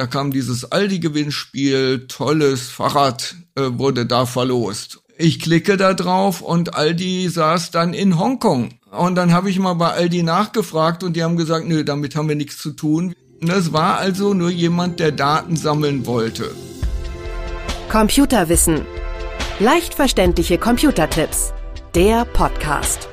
Da kam dieses Aldi-Gewinnspiel, tolles Fahrrad äh, wurde da verlost. Ich klicke da drauf und Aldi saß dann in Hongkong. Und dann habe ich mal bei Aldi nachgefragt und die haben gesagt, nö, damit haben wir nichts zu tun. Das war also nur jemand, der Daten sammeln wollte. Computerwissen. Leicht verständliche Computertipps. Der Podcast.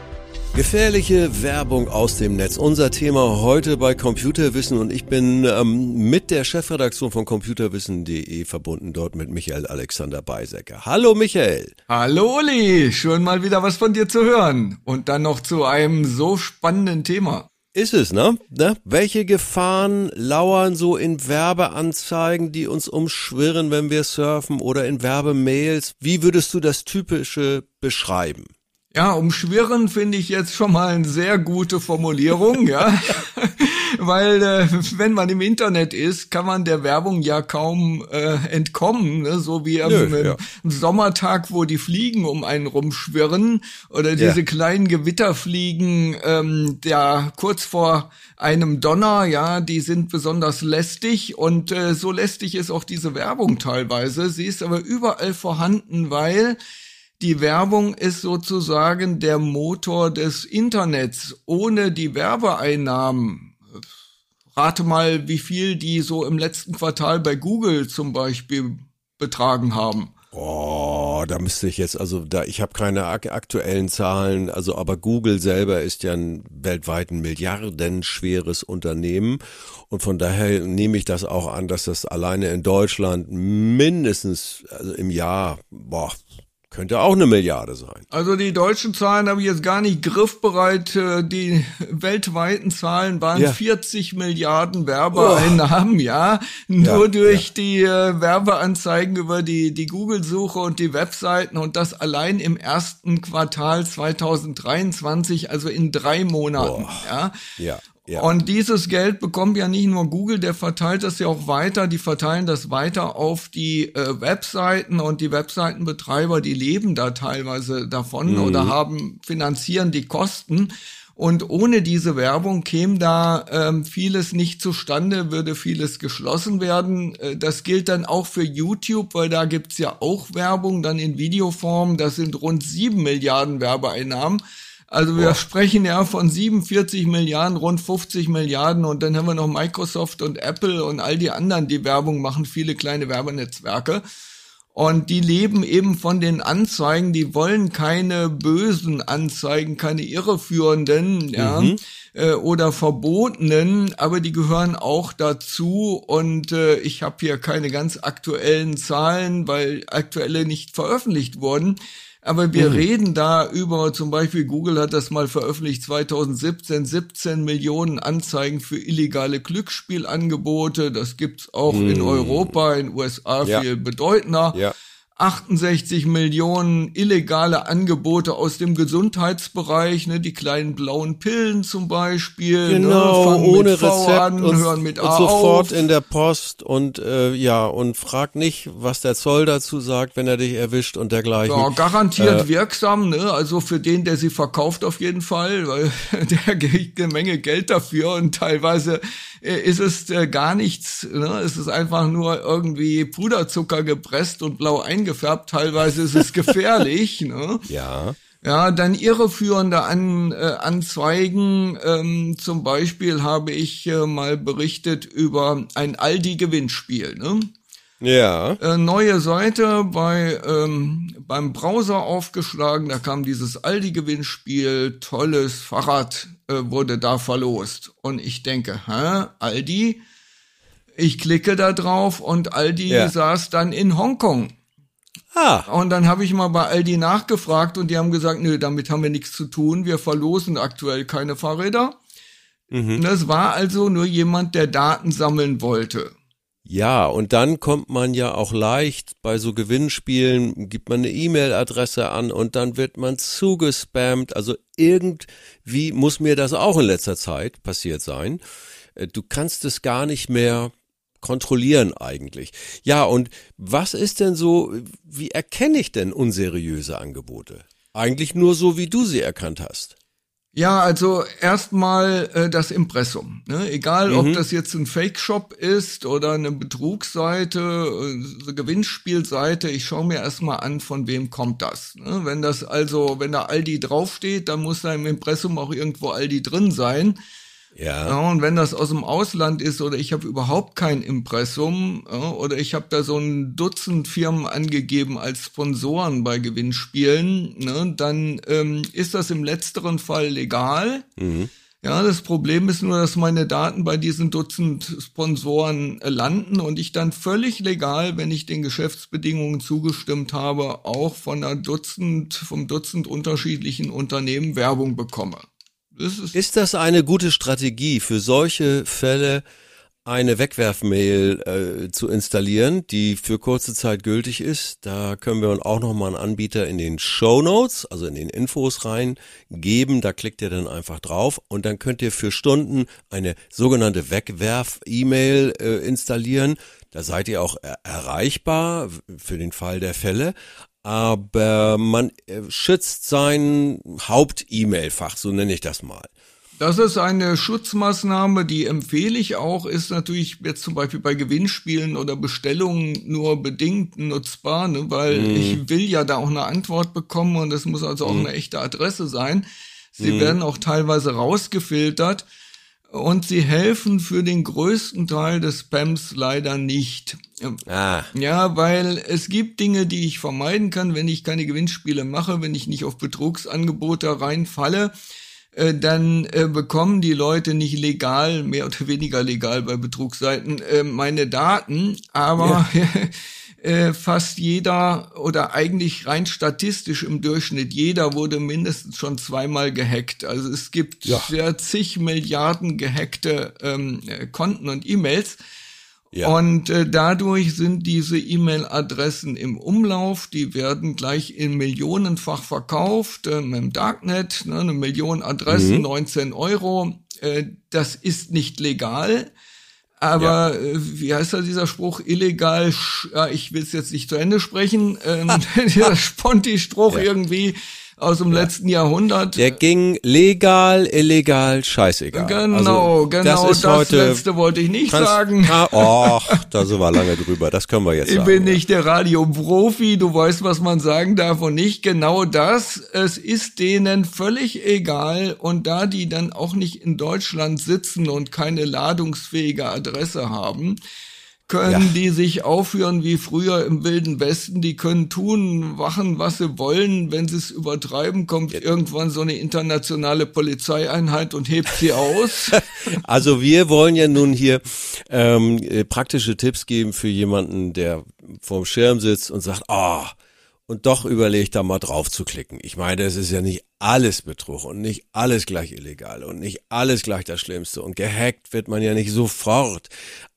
Gefährliche Werbung aus dem Netz. Unser Thema heute bei Computerwissen und ich bin ähm, mit der Chefredaktion von computerwissen.de verbunden, dort mit Michael Alexander Beisecker. Hallo Michael. Hallo Uli, schön mal wieder was von dir zu hören und dann noch zu einem so spannenden Thema. Ist es, ne? ne? Welche Gefahren lauern so in Werbeanzeigen, die uns umschwirren, wenn wir surfen oder in Werbemails? Wie würdest du das Typische beschreiben? Ja, umschwirren finde ich jetzt schon mal eine sehr gute Formulierung, ja. Weil äh, wenn man im Internet ist, kann man der Werbung ja kaum äh, entkommen, ne? so wie am, Nö, ja. Sommertag, wo die Fliegen um einen rumschwirren oder diese ja. kleinen Gewitterfliegen, ähm, der kurz vor einem Donner, ja, die sind besonders lästig und äh, so lästig ist auch diese Werbung teilweise. Sie ist aber überall vorhanden, weil die Werbung ist sozusagen der Motor des Internets. Ohne die Werbeeinnahmen, rate mal, wie viel die so im letzten Quartal bei Google zum Beispiel betragen haben. Oh, da müsste ich jetzt, also da, ich habe keine aktuellen Zahlen, also aber Google selber ist ja ein weltweit ein milliardenschweres Unternehmen und von daher nehme ich das auch an, dass das alleine in Deutschland mindestens also im Jahr, boah, könnte auch eine Milliarde sein. Also die deutschen Zahlen habe ich jetzt gar nicht griffbereit. Äh, die weltweiten Zahlen waren ja. 40 Milliarden Werbeeinnahmen, oh. ja. Nur ja, durch ja. die äh, Werbeanzeigen über die, die Google-Suche und die Webseiten und das allein im ersten Quartal 2023, also in drei Monaten, oh. ja. Ja. Ja. Und dieses Geld bekommt ja nicht nur Google, der verteilt das ja auch weiter, die verteilen das weiter auf die äh, Webseiten und die Webseitenbetreiber, die leben da teilweise davon mhm. oder haben, finanzieren die Kosten. Und ohne diese Werbung käme da ähm, vieles nicht zustande, würde vieles geschlossen werden. Äh, das gilt dann auch für YouTube, weil da gibt's ja auch Werbung, dann in Videoform. Das sind rund sieben Milliarden Werbeeinnahmen. Also wir Boah. sprechen ja von 47 Milliarden, rund 50 Milliarden und dann haben wir noch Microsoft und Apple und all die anderen, die Werbung machen, viele kleine Werbenetzwerke. Und die leben eben von den Anzeigen, die wollen keine bösen Anzeigen, keine irreführenden, ja, mhm. äh, oder verbotenen, aber die gehören auch dazu. Und äh, ich habe hier keine ganz aktuellen Zahlen, weil aktuelle nicht veröffentlicht wurden. Aber wir mhm. reden da über, zum Beispiel Google hat das mal veröffentlicht, 2017, 17 Millionen Anzeigen für illegale Glücksspielangebote. Das gibt's auch mhm. in Europa, in USA ja. viel bedeutender. Ja. 68 Millionen illegale Angebote aus dem Gesundheitsbereich, ne, die kleinen blauen Pillen zum Beispiel, ne, genau, ne, ohne Rezept an, und, hören mit A und sofort auf. in der Post und äh, ja und frag nicht, was der Zoll dazu sagt, wenn er dich erwischt und dergleichen. Ja, garantiert äh, wirksam, ne, also für den, der sie verkauft auf jeden Fall, weil der kriegt eine Menge Geld dafür und teilweise äh, ist es äh, gar nichts, ne, es ist einfach nur irgendwie Puderzucker gepresst und blau eingefärbt eingefärbt, teilweise ist es gefährlich. ne? Ja. Ja, dann irreführende An, äh, Anzeigen. Ähm, zum Beispiel habe ich äh, mal berichtet über ein Aldi-Gewinnspiel. Ne? Ja. Äh, neue Seite bei ähm, beim Browser aufgeschlagen. Da kam dieses Aldi-Gewinnspiel. Tolles Fahrrad äh, wurde da verlost. Und ich denke, hä, Aldi? Ich klicke da drauf und Aldi ja. saß dann in Hongkong. Ah. Und dann habe ich mal bei Aldi nachgefragt und die haben gesagt, nö, damit haben wir nichts zu tun. Wir verlosen aktuell keine Fahrräder. Mhm. Das war also nur jemand, der Daten sammeln wollte. Ja, und dann kommt man ja auch leicht bei so Gewinnspielen, gibt man eine E-Mail-Adresse an und dann wird man zugespammt. Also irgendwie muss mir das auch in letzter Zeit passiert sein. Äh, du kannst es gar nicht mehr kontrollieren eigentlich. Ja, und was ist denn so, wie erkenne ich denn unseriöse Angebote? Eigentlich nur so, wie du sie erkannt hast. Ja, also erstmal äh, das Impressum. Ne? Egal, mhm. ob das jetzt ein Fake-Shop ist oder eine Betrugsseite, äh, eine Gewinnspielseite, ich schaue mir erstmal an, von wem kommt das. Ne? Wenn das also, wenn da Aldi draufsteht, dann muss da im Impressum auch irgendwo Aldi drin sein. Ja. ja. Und wenn das aus dem Ausland ist oder ich habe überhaupt kein Impressum ja, oder ich habe da so ein Dutzend Firmen angegeben als Sponsoren bei Gewinnspielen, ne, dann ähm, ist das im letzteren Fall legal. Mhm. Ja, das Problem ist nur, dass meine Daten bei diesen Dutzend Sponsoren äh, landen und ich dann völlig legal, wenn ich den Geschäftsbedingungen zugestimmt habe, auch von einer Dutzend, vom Dutzend unterschiedlichen Unternehmen Werbung bekomme. Ist, ist das eine gute Strategie für solche Fälle? eine Wegwerfmail äh, zu installieren, die für kurze Zeit gültig ist. Da können wir auch nochmal einen Anbieter in den Show Notes, also in den Infos reingeben. Da klickt ihr dann einfach drauf und dann könnt ihr für Stunden eine sogenannte Wegwerf-E-Mail äh, installieren. Da seid ihr auch er erreichbar für den Fall der Fälle aber man äh, schützt sein Haupt-E-Mail-Fach, so nenne ich das mal. Das ist eine Schutzmaßnahme, die empfehle ich auch, ist natürlich jetzt zum Beispiel bei Gewinnspielen oder Bestellungen nur bedingt nutzbar, ne, weil mm. ich will ja da auch eine Antwort bekommen und es muss also auch mm. eine echte Adresse sein. Sie mm. werden auch teilweise rausgefiltert und sie helfen für den größten Teil des Spams leider nicht. Ah. Ja, weil es gibt Dinge, die ich vermeiden kann, wenn ich keine Gewinnspiele mache, wenn ich nicht auf Betrugsangebote reinfalle, äh, dann äh, bekommen die Leute nicht legal, mehr oder weniger legal bei Betrugsseiten, äh, meine Daten, aber ja. äh, fast jeder oder eigentlich rein statistisch im Durchschnitt jeder wurde mindestens schon zweimal gehackt. Also es gibt ja, ja zig Milliarden gehackte ähm, Konten und E-Mails. Ja. Und äh, dadurch sind diese E-Mail-Adressen im Umlauf, die werden gleich in millionenfach verkauft, äh, im Darknet, ne, eine Million Adressen, mhm. 19 Euro. Äh, das ist nicht legal. Aber ja. äh, wie heißt da dieser Spruch? Illegal, ja, ich will es jetzt nicht zu Ende sprechen, ähm, dieser Sponti-Spruch ja. irgendwie aus dem ja. letzten Jahrhundert. Der ging legal, illegal, scheißegal. Genau, also, genau, das, das letzte wollte ich nicht kannst, sagen. Oh, da sind wir lange drüber, das können wir jetzt ich sagen. Ich bin nicht der Radioprofi, du weißt, was man sagen darf und nicht genau das. Es ist denen völlig egal und da die dann auch nicht in Deutschland sitzen und keine ladungsfähige Adresse haben, können ja. die sich aufführen wie früher im Wilden Westen. Die können tun, machen, was sie wollen. Wenn sie es übertreiben, kommt ja. irgendwann so eine internationale Polizeieinheit und hebt sie aus. also wir wollen ja nun hier ähm, äh, praktische Tipps geben für jemanden, der vorm Schirm sitzt und sagt, ah, oh, und doch überlegt da mal drauf zu klicken. Ich meine, es ist ja nicht alles Betrug und nicht alles gleich illegal und nicht alles gleich das Schlimmste und gehackt wird man ja nicht sofort.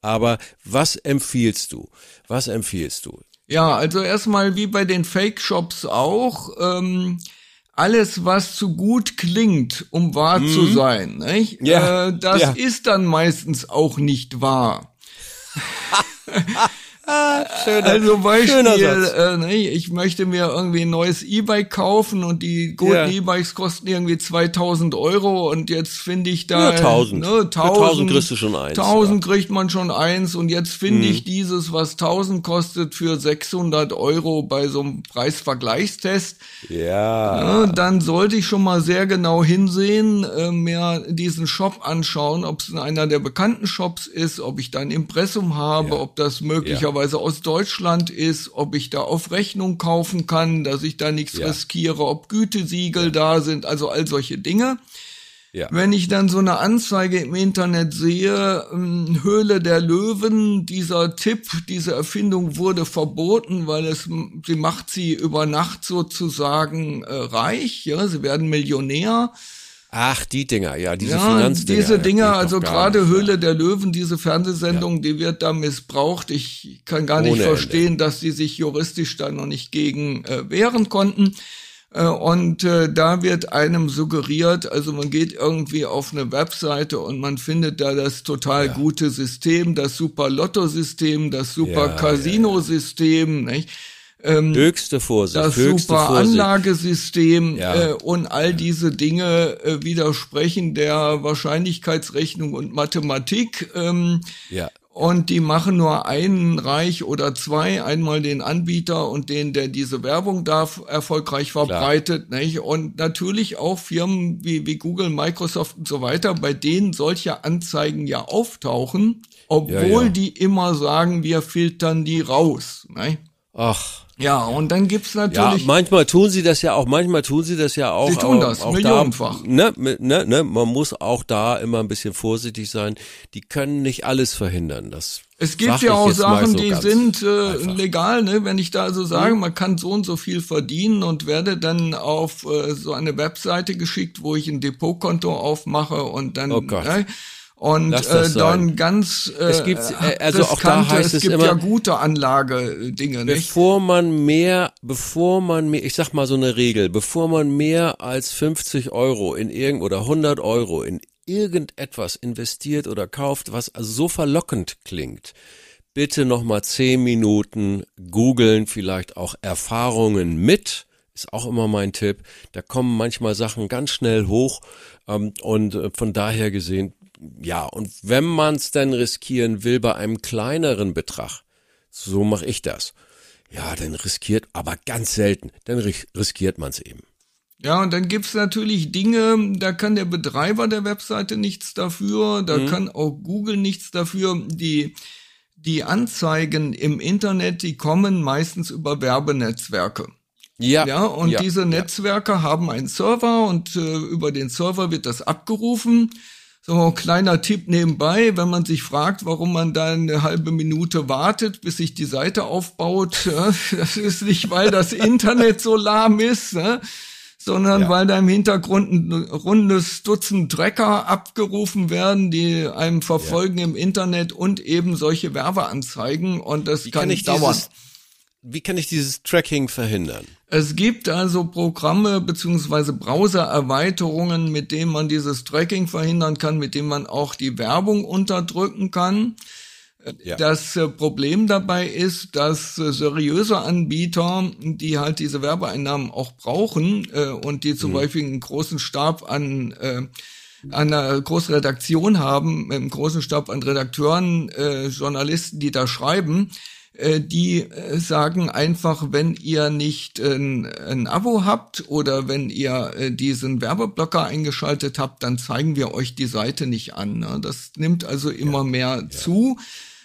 Aber was empfiehlst du? Was empfiehlst du? Ja, also erstmal wie bei den Fake-Shops auch, ähm, alles, was zu gut klingt, um wahr mhm. zu sein, nicht? Ja, äh, das ja. ist dann meistens auch nicht wahr. schöner, also Beispiel, äh, ich möchte mir irgendwie ein neues E-Bike kaufen und die guten yeah. E-Bikes kosten irgendwie 2000 Euro und jetzt finde ich da... Ja, 1000. Ne, 1000, 1000 kriegst du schon eins. 1000 ja. kriegt man schon eins und jetzt finde mhm. ich dieses, was 1000 kostet, für 600 Euro bei so einem Preisvergleichstest. Ja. Ne, dann sollte ich schon mal sehr genau hinsehen, äh, mir diesen Shop anschauen, ob es in einer der bekannten Shops ist, ob ich da ein Impressum habe, ja. ob das möglicherweise möglicherweise aus Deutschland ist, ob ich da auf Rechnung kaufen kann, dass ich da nichts ja. riskiere, ob Gütesiegel ja. da sind, also all solche Dinge. Ja. Wenn ich dann so eine Anzeige im Internet sehe, ähm, Höhle der Löwen, dieser Tipp, diese Erfindung wurde verboten, weil es sie macht sie über Nacht sozusagen äh, reich, ja, sie werden Millionär. Ach, die Dinger, ja, diese ja, Finanzdinger. Diese Dinger, also gerade Höhle ja. der Löwen, diese Fernsehsendung, ja. die wird da missbraucht. Ich kann gar nicht Ohne verstehen, Ende. dass sie sich juristisch da noch nicht gegen äh, wehren konnten. Äh, und äh, da wird einem suggeriert, also man geht irgendwie auf eine Webseite und man findet da das total gute System, das super Lotto-System, das super Casino-System, nicht? Ähm, höchste Vorsicht. Das höchste super Vorsicht. Anlagesystem Ja. äh, und all diese Dinge äh, widersprechen der Wahrscheinlichkeitsrechnung und Mathematik. Ähm, Ja. und die machen nur einen Reich oder zwei, einmal den Anbieter und den, der diese Werbung da erfolgreich verbreitet, nicht? Und natürlich auch Firmen wie, wie Google, Microsoft und so weiter, bei denen solche Anzeigen ja auftauchen, obwohl Ja, ja. die immer sagen, wir filtern die raus, nicht? Ach. Ja, und dann gibt's Ja, natürlich manchmal tun sie das ja auch, manchmal tun sie das ja auch. Sie tun aber das, auch millionenfach. Da, ne, ne, ne, man muss auch da immer ein bisschen vorsichtig sein. Die können nicht alles verhindern. Das Es gibt ja auch Sachen, so die sind äh, einfach. Mhm. legal, ne? Wenn ich da also sage, man kann so und so viel verdienen und werde dann auf äh, so eine Webseite geschickt, wo ich ein Depotkonto aufmache und dann Oh Gott. ne? Und äh, dann ganz äh, Es gibt, äh, also auch da heißt es es gibt immer- ja gute Anlagedinge, nicht? Bevor man mehr, bevor man mehr, ich sag mal so eine Regel, bevor man mehr als 50 Euro in irgend oder 100 Euro in irgendetwas investiert oder kauft, was so verlockend klingt, bitte noch mal 10 Minuten googeln, vielleicht auch Erfahrungen mit, ist auch immer mein Tipp. Da kommen manchmal Sachen ganz schnell hoch ähm, und äh, von daher gesehen, ja, und wenn man es denn riskieren will bei einem kleineren Betrag, so mache ich das. Ja, dann riskiert, aber ganz selten, dann ris- riskiert man es eben. Ja, und dann gibt's natürlich Dinge, da kann der Betreiber der Webseite nichts dafür, Mhm. da kann auch Google nichts dafür. Die, die Anzeigen im Internet, die kommen meistens über Werbenetzwerke. Ja, Ja, und ja, diese ja. Netzwerke haben einen Server und äh, über den Server wird das abgerufen. So, kleiner Tipp nebenbei, wenn man sich fragt, warum man da eine halbe Minute wartet, bis sich die Seite aufbaut, ja, das ist nicht, weil das Internet so lahm ist, ja, sondern Ja. weil da im Hintergrund ein rundes Dutzend Tracker abgerufen werden, die einem verfolgen im Internet und eben solche Werbeanzeigen und das Wie kann, kann ich dauern. dieses, wie kann ich dieses Tracking verhindern? Es gibt also Programme beziehungsweise Browser-Erweiterungen, mit denen man dieses Tracking verhindern kann, mit denen man auch die Werbung unterdrücken kann. Ja. Das äh, Problem dabei ist, dass äh, seriöse Anbieter, die halt diese Werbeeinnahmen auch brauchen äh, und die Mhm. zum Beispiel einen großen Stab an äh, an einer großen Redaktion haben, mit einem großen Stab an Redakteuren, äh, Journalisten, die da schreiben, die äh, sagen einfach, wenn ihr nicht ein, ein Abo habt oder wenn ihr äh, diesen Werbeblocker eingeschaltet habt, dann zeigen wir euch die Seite nicht an. Ne? Das nimmt also immer mehr zu.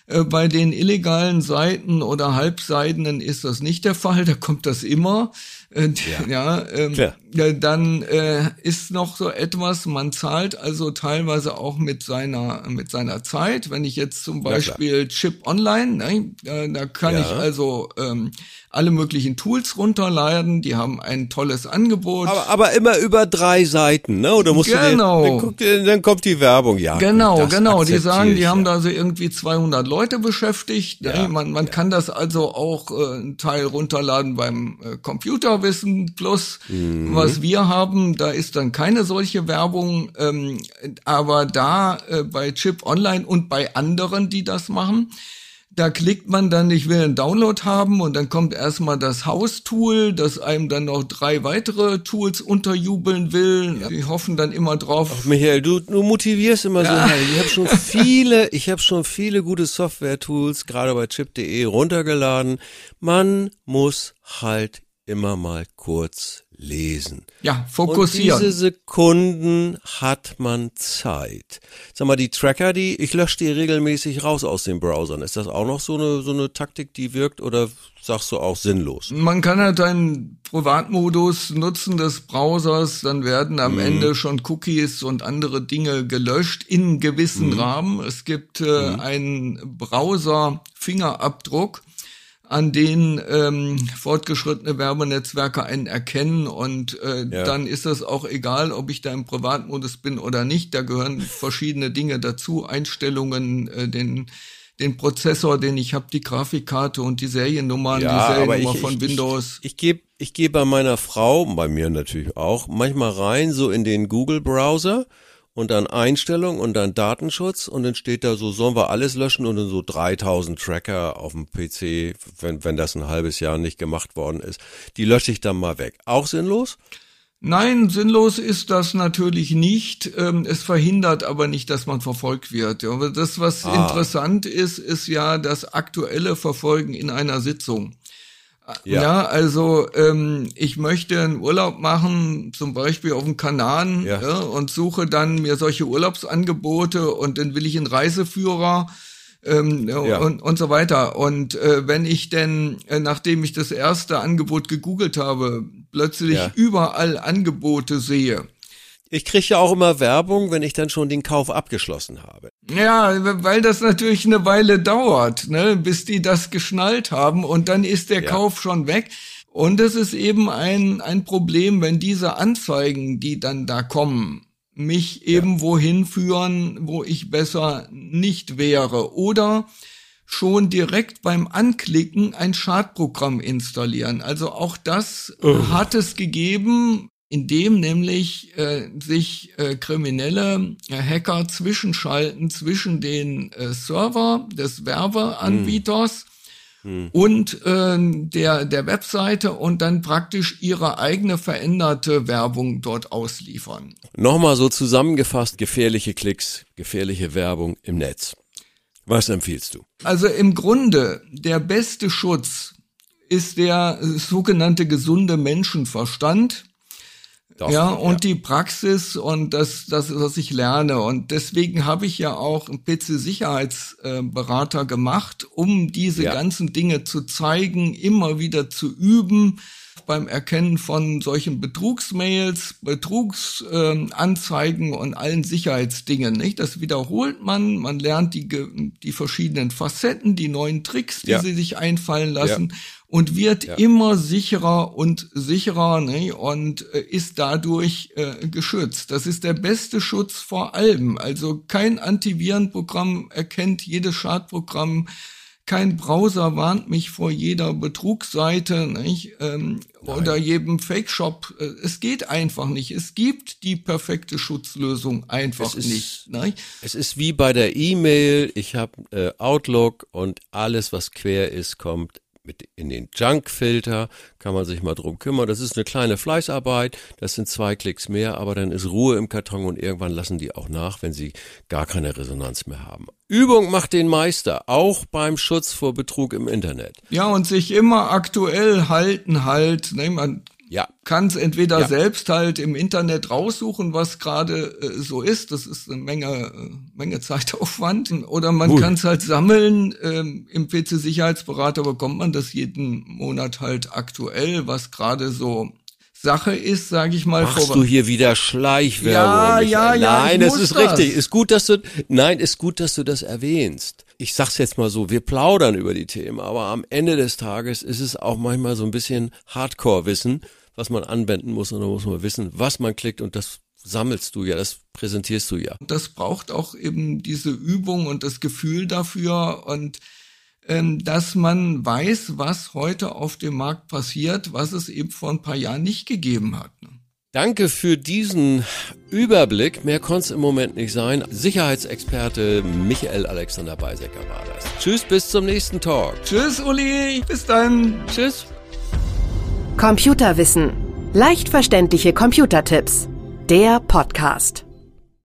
Äh, Bei den illegalen Seiten oder Halbseidenen ist das nicht der Fall, da kommt das immer. Äh, ja, ähm, ja, dann äh, ist noch so etwas, man zahlt also teilweise auch mit seiner mit seiner Zeit. Wenn ich jetzt zum. Beispiel Chip Online, ne, äh, da kann Ja. ich also ähm, alle möglichen Tools runterladen, die haben ein tolles Angebot. Aber, aber immer über drei Seiten, ne? Oder musst Genau. du dann, guck dann kommt die Werbung, ja. Genau, genau. Die sagen, die haben ja. da so irgendwie 200 Leute beschäftigt. Ja, ne? Man, man kann das also auch äh, einen Teil runterladen beim äh, Computerwissen Plus. Mhm. Was wir haben, da ist dann keine solche Werbung. Ähm, aber da äh, bei Chip Online und bei anderen, die das machen, da klickt man dann, ich will einen Download haben und dann kommt erstmal das House-Tool, das einem dann noch drei weitere Tools unterjubeln will. Die hoffen dann immer drauf, Michael, du, du motivierst immer so. Hey, ich habe schon viele, ich habe schon viele gute Software-Tools, gerade bei chip.de runtergeladen. Man muss halt immer mal kurz lesen. ja, Und fokussieren. diese Sekunden hat man Zeit. Sag mal, die Tracker, die, ich lösche die regelmäßig raus aus den Browsern. Ist das auch noch so eine, so eine Taktik, die wirkt oder sagst du auch sinnlos? Man kann halt einen Privatmodus nutzen des Browsers, dann werden am Ende schon Cookies und andere Dinge gelöscht in gewissen Rahmen. Es gibt äh, einen Browser-Fingerabdruck, an den ähm, fortgeschrittene Werbenetzwerke einen erkennen und äh, Ja. dann ist es auch egal, ob ich da im Privatmodus bin oder nicht. Da gehören verschiedene Dinge dazu, Einstellungen, äh, den den Prozessor, den ich habe, die Grafikkarte und die Seriennummer, die Seriennummer von Windows. Ich, ich gebe ich geb bei meiner Frau, bei mir natürlich auch, manchmal rein so in den Google-Browser und dann Einstellung und dann Datenschutz und dann steht da so, sollen wir alles löschen und dann so 3000 Tracker auf dem PC, wenn, wenn das ein halbes Jahr nicht gemacht worden ist. Die lösche ich dann mal weg. Auch sinnlos? Nein, sinnlos ist das natürlich nicht. Ähm, es verhindert aber nicht, dass man verfolgt wird. Aber das, was ah. interessant ist, ist ja das aktuelle Verfolgen in einer Sitzung. Ja, ja also ähm, ich möchte einen Urlaub machen, zum Beispiel auf dem Kanaren, ja. ja. und suche dann mir solche Urlaubsangebote und dann will ich einen Reiseführer ähm, ja. und, und so weiter. Und äh, wenn ich denn, äh, nachdem ich das erste Angebot gegoogelt habe, plötzlich überall Angebote sehe. Ich kriege ja auch immer Werbung, wenn ich dann schon den Kauf abgeschlossen habe. Ja, weil das natürlich eine Weile dauert, ne, bis die das geschnallt haben und dann ist der ja. Kauf schon weg. Und es ist eben ein, ein Problem, wenn diese Anzeigen, die dann da kommen, mich eben ja. wohin führen, wo ich besser nicht wäre. Oder schon direkt beim Anklicken ein Schadprogramm installieren. Also auch das oh. hat es gegeben, indem nämlich äh, sich äh, kriminelle äh, Hacker zwischenschalten zwischen den äh, Server des Werbeanbieters hm. und äh, der, der Webseite und dann praktisch ihre eigene veränderte Werbung dort ausliefern. Nochmal so zusammengefasst, gefährliche Klicks, gefährliche Werbung im Netz. Was empfiehlst du? Also im Grunde der beste Schutz ist der sogenannte gesunde Menschenverstand doch, ja, und ja. die Praxis und das, das, was ich lerne. Und deswegen habe ich ja auch einen PC-Sicherheitsberater gemacht, um diese ja. ganzen Dinge zu zeigen, immer wieder zu üben beim Erkennen von solchen Betrugsmails, Betrugsanzeigen äh, und allen Sicherheitsdingen. Nicht? Das wiederholt man, man lernt die, die verschiedenen Facetten, die neuen Tricks, die ja. sie sich einfallen lassen. Ja und wird ja. immer sicherer und sicherer ne, und äh, ist dadurch äh, geschützt. Das ist der beste Schutz vor allem. Also kein Antivirenprogramm erkennt jedes Schadprogramm, kein Browser warnt mich vor jeder Betrugsseite nicht, ähm, oder jedem Fake-Shop. Äh, es geht einfach nicht. Es gibt die perfekte Schutzlösung einfach ist, nicht. Nicht? Es ist wie bei der E-Mail. Ich habe äh, Outlook und alles, was quer ist, kommt mit in den Junk-Filter, kann man sich mal drum kümmern. Das ist eine kleine Fleißarbeit, das sind zwei Klicks mehr, aber dann ist Ruhe im Karton und irgendwann lassen die auch nach, wenn sie gar keine Resonanz mehr haben. Übung macht den Meister, auch beim Schutz vor Betrug im Internet. Ja, und sich immer aktuell halten halt. Ne? Man ja. Kann es entweder ja. selbst halt im Internet raussuchen, was gerade äh, so ist. Das ist eine Menge, äh, Menge Zeitaufwand. Oder man kann es halt sammeln. Ähm, Im PC-Sicherheitsberater bekommt man das jeden Monat halt aktuell, was gerade so Sache ist, sage ich mal. Machst du hier wieder Schleichwerbung? Ja, ja, ja. Nein, es ist das. richtig. Ist gut, dass du. Nein, ist gut, dass du das erwähnst. Ich sag's jetzt mal so: Wir plaudern über die Themen, aber am Ende des Tages ist es auch manchmal so ein bisschen Hardcore-Wissen was man anwenden muss und da muss man wissen, was man klickt und das sammelst du ja, das präsentierst du ja. Das braucht auch eben diese Übung und das Gefühl dafür und ähm, dass man weiß, was heute auf dem Markt passiert, was es eben vor ein paar Jahren nicht gegeben hat. Ne? Danke für diesen Überblick. Mehr konnte es im Moment nicht sein. Sicherheitsexperte Michael Alexander Beisecker war das. Tschüss, bis zum nächsten Talk. Tschüss, Uli. Bis dann. Tschüss. Computerwissen. Leicht verständliche Computertipps. Der Podcast.